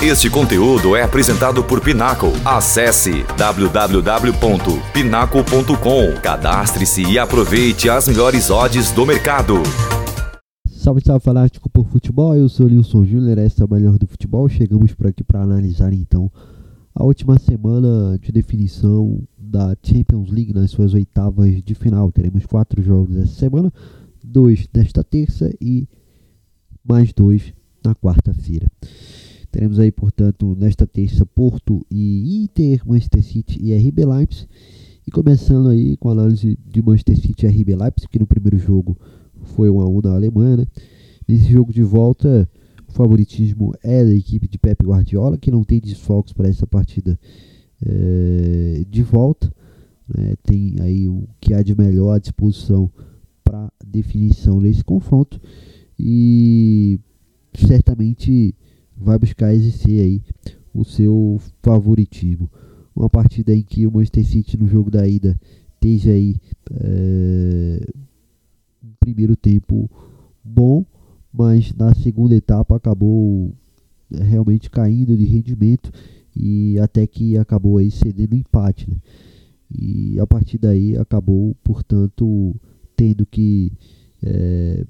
Este conteúdo é apresentado por Pinaco. Acesse www.pinaco.com. Cadastre-se e aproveite as melhores odds do mercado. Salve, salve fanático por futebol, eu sou Nilson Júnior, esta é o melhor do futebol. Chegamos por aqui para analisar então a última semana de definição da Champions League nas suas oitavas de final. Teremos quatro jogos essa semana, dois nesta terça e mais dois na quarta-feira. Teremos aí, portanto, nesta terça Porto e Inter, Manchester City e RB Leipzig. E começando aí com a análise de Manchester City e RB Leipzig, que no primeiro jogo foi 1 a 1 na Alemanha, né? Nesse jogo de volta, o favoritismo é da equipe de Pep Guardiola, que não tem desfalques para essa partida é, de volta. Né? Tem aí o que há de melhor à disposição para definição desse confronto. E certamente vai buscar exercer aí o seu favoritismo. Uma partida em que o Manchester City no jogo da ida esteja aí é, primeiro tempo bom, mas na segunda etapa acabou é, realmente caindo de rendimento e até que acabou aí cedendo empate, né? E a partir daí acabou, portanto, tendo que é,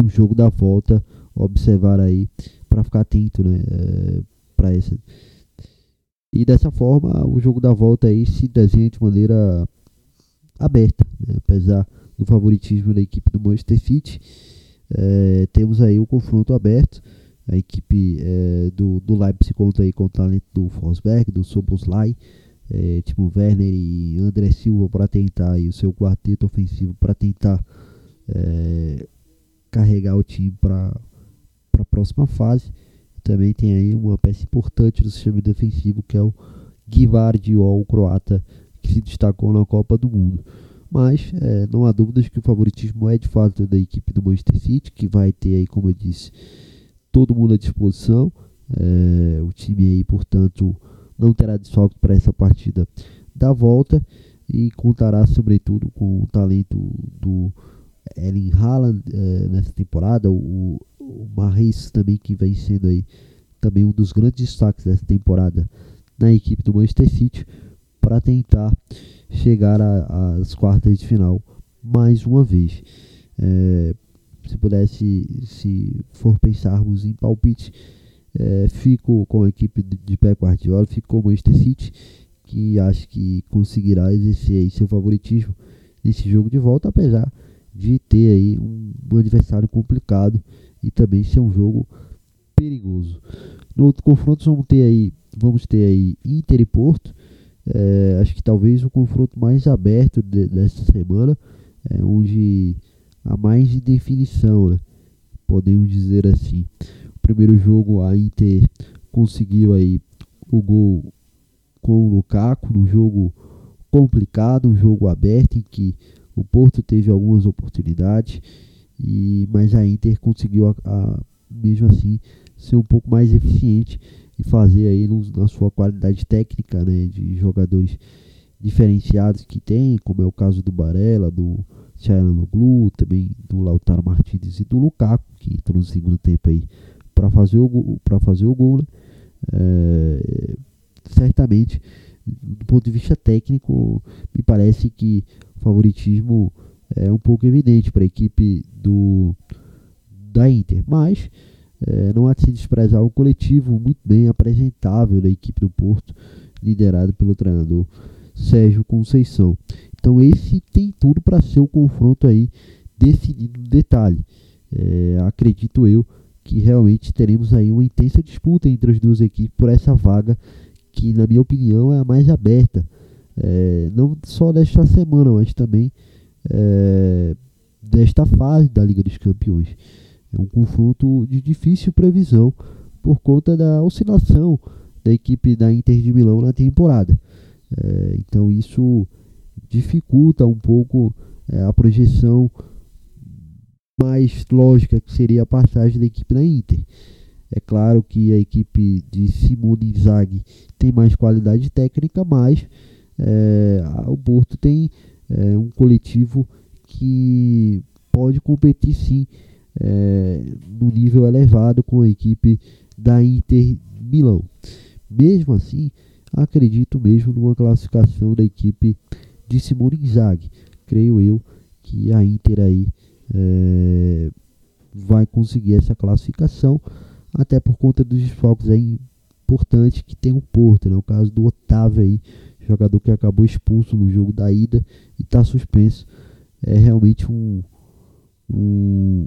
no jogo da volta observar aí para ficar atento, né, é, para essa. E dessa forma, o jogo da volta aí se desenha de maneira aberta, né, apesar do favoritismo da equipe do Manchester City, é, temos aí o confronto aberto. A equipe é, do, do Leipzig conta aí com o talento do Forsberg, do Soboslai, é, Timo Werner e André Silva para tentar aí o seu quarteto ofensivo para tentar é, carregar o time para para a próxima fase. Também tem aí uma peça importante do sistema defensivo que é o Givardiol, croata, que se destacou na Copa do Mundo. Mas é, não há dúvidas que o favoritismo é de fato da equipe do Manchester City, que vai ter aí, como eu disse, todo mundo à disposição. É, o time aí, portanto, não terá desfalque para essa partida da volta e contará sobretudo com o talento do Erling Haaland é, nessa temporada, o, o também que vem sendo aí também um dos grandes destaques dessa temporada na equipe do Manchester City para tentar chegar às quartas de final mais uma vez. É, se pudesse, se for pensarmos em palpite, é, fico com a equipe de Pep Guardiola, fico com o Manchester City, que acho que conseguirá exercer seu favoritismo nesse jogo de volta, apesar de ter aí um, um adversário complicado e também ser um jogo perigoso. No outro confronto vamos ter aí, vamos ter aí Inter e Porto. É, acho que talvez o confronto mais aberto de, dessa semana, é, onde há mais de definição, né? podemos dizer assim. O primeiro jogo a Inter conseguiu aí o gol com o Lukaku no jogo complicado, um jogo aberto em que o Porto teve algumas oportunidades e, mas a Inter conseguiu, a, a, mesmo assim, ser um pouco mais eficiente e fazer aí no, na sua qualidade técnica, né, de jogadores diferenciados que tem, como é o caso do Barella, do Glu, também do Lautaro Martins e do Lukaku, que entrou no segundo tempo aí para fazer o para fazer o gol, né? é, certamente do ponto de vista técnico, me parece que favoritismo é um pouco evidente para a equipe do da Inter, mas é, não há de se desprezar o coletivo muito bem apresentável da equipe do Porto, liderado pelo treinador Sérgio Conceição. Então esse tem tudo para ser o confronto aí decidido no detalhe. É, acredito eu que realmente teremos aí uma intensa disputa entre as duas equipes por essa vaga que na minha opinião é a mais aberta. É, não só desta semana, mas também é, desta fase da Liga dos Campeões. É um confronto de difícil previsão por conta da oscilação da equipe da Inter de Milão na temporada. É, então isso dificulta um pouco é, a projeção mais lógica que seria a passagem da equipe da Inter. É claro que a equipe de Simone Inzaghi tem mais qualidade técnica, mas é, o Porto tem é, um coletivo que pode competir sim é, no nível elevado com a equipe da Inter Milão. Mesmo assim, acredito mesmo numa classificação da equipe de Simone Inzaghi. Creio eu que a Inter aí é, vai conseguir essa classificação, até por conta dos desfalques aí importantes que tem o Porto, né? O caso do Otávio aí, jogador que acabou expulso no jogo da ida e está suspenso. É realmente um, um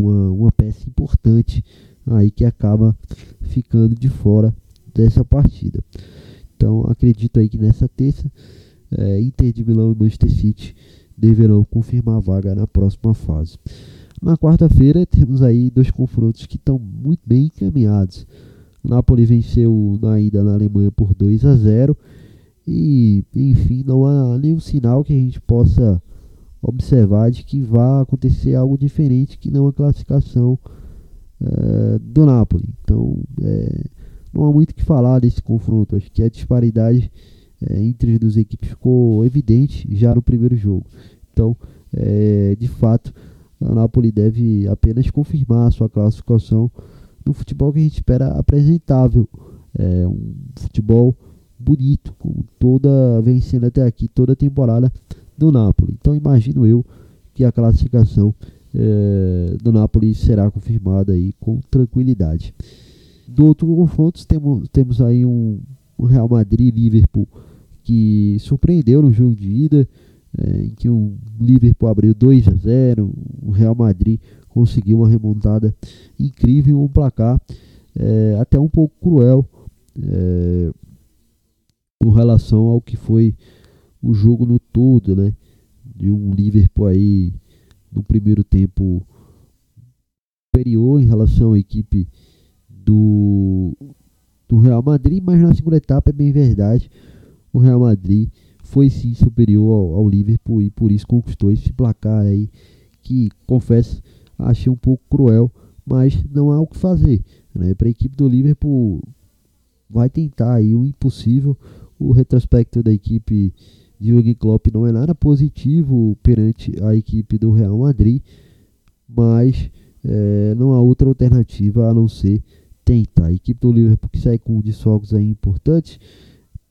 uma, uma peça importante aí que acaba ficando de fora dessa partida. Então acredito aí que nessa terça é, Inter de Milão e Manchester City deverão confirmar a vaga na próxima fase. Na quarta-feira temos aí dois confrontos que estão muito bem encaminhados. Napoli venceu na ida na Alemanha por 2 a 0 e enfim não há nenhum sinal que a gente possa observar de que vá acontecer algo diferente que não a classificação é, do Napoli. Então é, não há muito o que falar desse confronto. Acho que a disparidade é, entre as duas equipes ficou evidente já no primeiro jogo. Então, de fato, a Napoli deve apenas confirmar a sua classificação no futebol que a gente espera apresentável. É, um futebol bonito, com toda vencendo até aqui toda a temporada do Napoli. Então imagino eu que a classificação é, do Napoli será confirmada aí com tranquilidade. Do outro confronto temos, temos aí um, um Real Madrid Liverpool que surpreendeu no jogo de ida, é, em que o Liverpool abriu 2 a 0, o Real Madrid conseguiu uma remontada incrível, um placar é, até um pouco cruel é, com relação ao que foi o jogo no todo, né? De um Liverpool aí no primeiro tempo superior em relação à equipe do, do Real Madrid, mas na segunda etapa é bem verdade, o Real Madrid foi sim superior ao, ao Liverpool e por isso conquistou esse placar aí que confesso achei um pouco cruel, mas não há o que fazer, né? Para a equipe do Liverpool vai tentar aí o impossível. O retrospecto da equipe de Jürgen Klopp não é nada positivo perante a equipe do Real Madrid, mas é, não há outra alternativa a não ser tentar. A equipe do Liverpool que sai com desfalques aí importantes,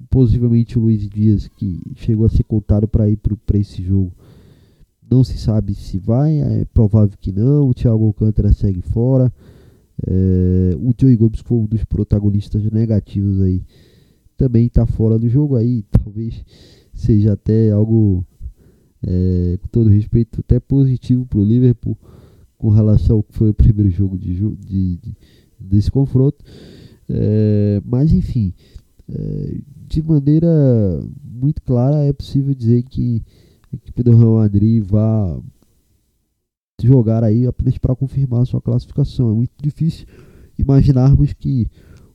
possivelmente o Luiz Dias que chegou a ser contado para ir para esse jogo. Não se sabe se vai, é provável que não. O Thiago Alcântara segue fora. É, o Joey Gomes foi um dos protagonistas negativos aí. Também está fora do jogo aí. Talvez seja até algo, é, com todo respeito, até positivo para o Liverpool com relação ao que foi o primeiro jogo de, de, de desse confronto. É, mas enfim, é, de maneira muito clara é possível dizer que a equipe do Real Madrid vai jogar aí apenas para confirmar sua classificação. É muito difícil imaginarmos que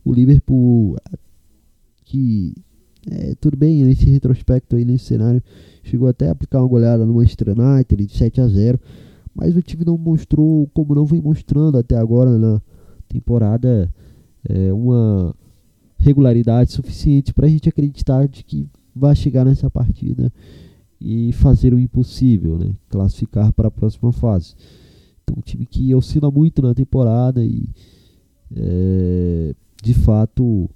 o Liverpool que é, tudo bem, nesse retrospecto aí, nesse cenário, chegou até a aplicar uma goleada no Manchester United de 7 a 0 mas o time não mostrou, como não vem mostrando até agora na temporada, é, uma regularidade suficiente para a gente acreditar de que vai chegar nessa partida e fazer o impossível, né? classificar para a próxima fase. Então, um time que oscila muito na temporada e, é, de fato,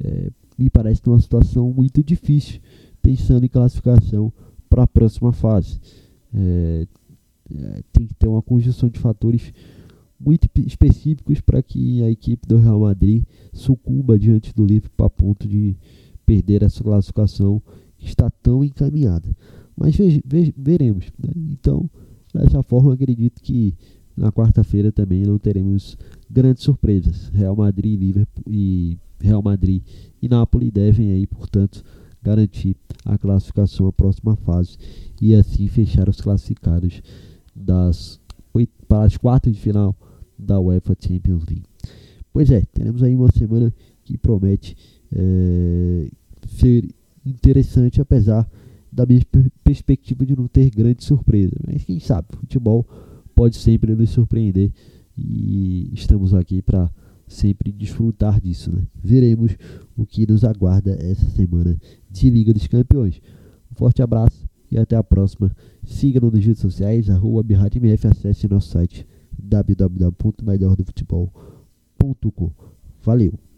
é, me parece uma situação muito difícil, pensando em classificação para a próxima fase. É, é, tem que ter uma conjunção de fatores muito específicos para que a equipe do Real Madrid sucumba diante do Liverpool a ponto de perder essa classificação que está tão encaminhada. Mas veremos. Né? Então, dessa forma, acredito que na quarta-feira também não teremos grandes surpresas. Real Madrid, Liverpool e Real Madrid e Napoli devem aí, portanto, garantir a classificação à próxima fase e assim fechar os classificados das para as quartas de final da UEFA Champions League. Pois é, teremos aí uma semana que promete é, ser interessante, apesar da minha perspectiva de não ter grande surpresa. Mas quem sabe, futebol pode sempre nos surpreender e estamos aqui para sempre desfrutar disso. Né? Veremos o que nos aguarda essa semana de Liga dos Campeões. Um forte abraço e até a próxima. Siga-nos nas redes sociais, arroba acesse nosso site www.melhordofutebol.com. Valeu!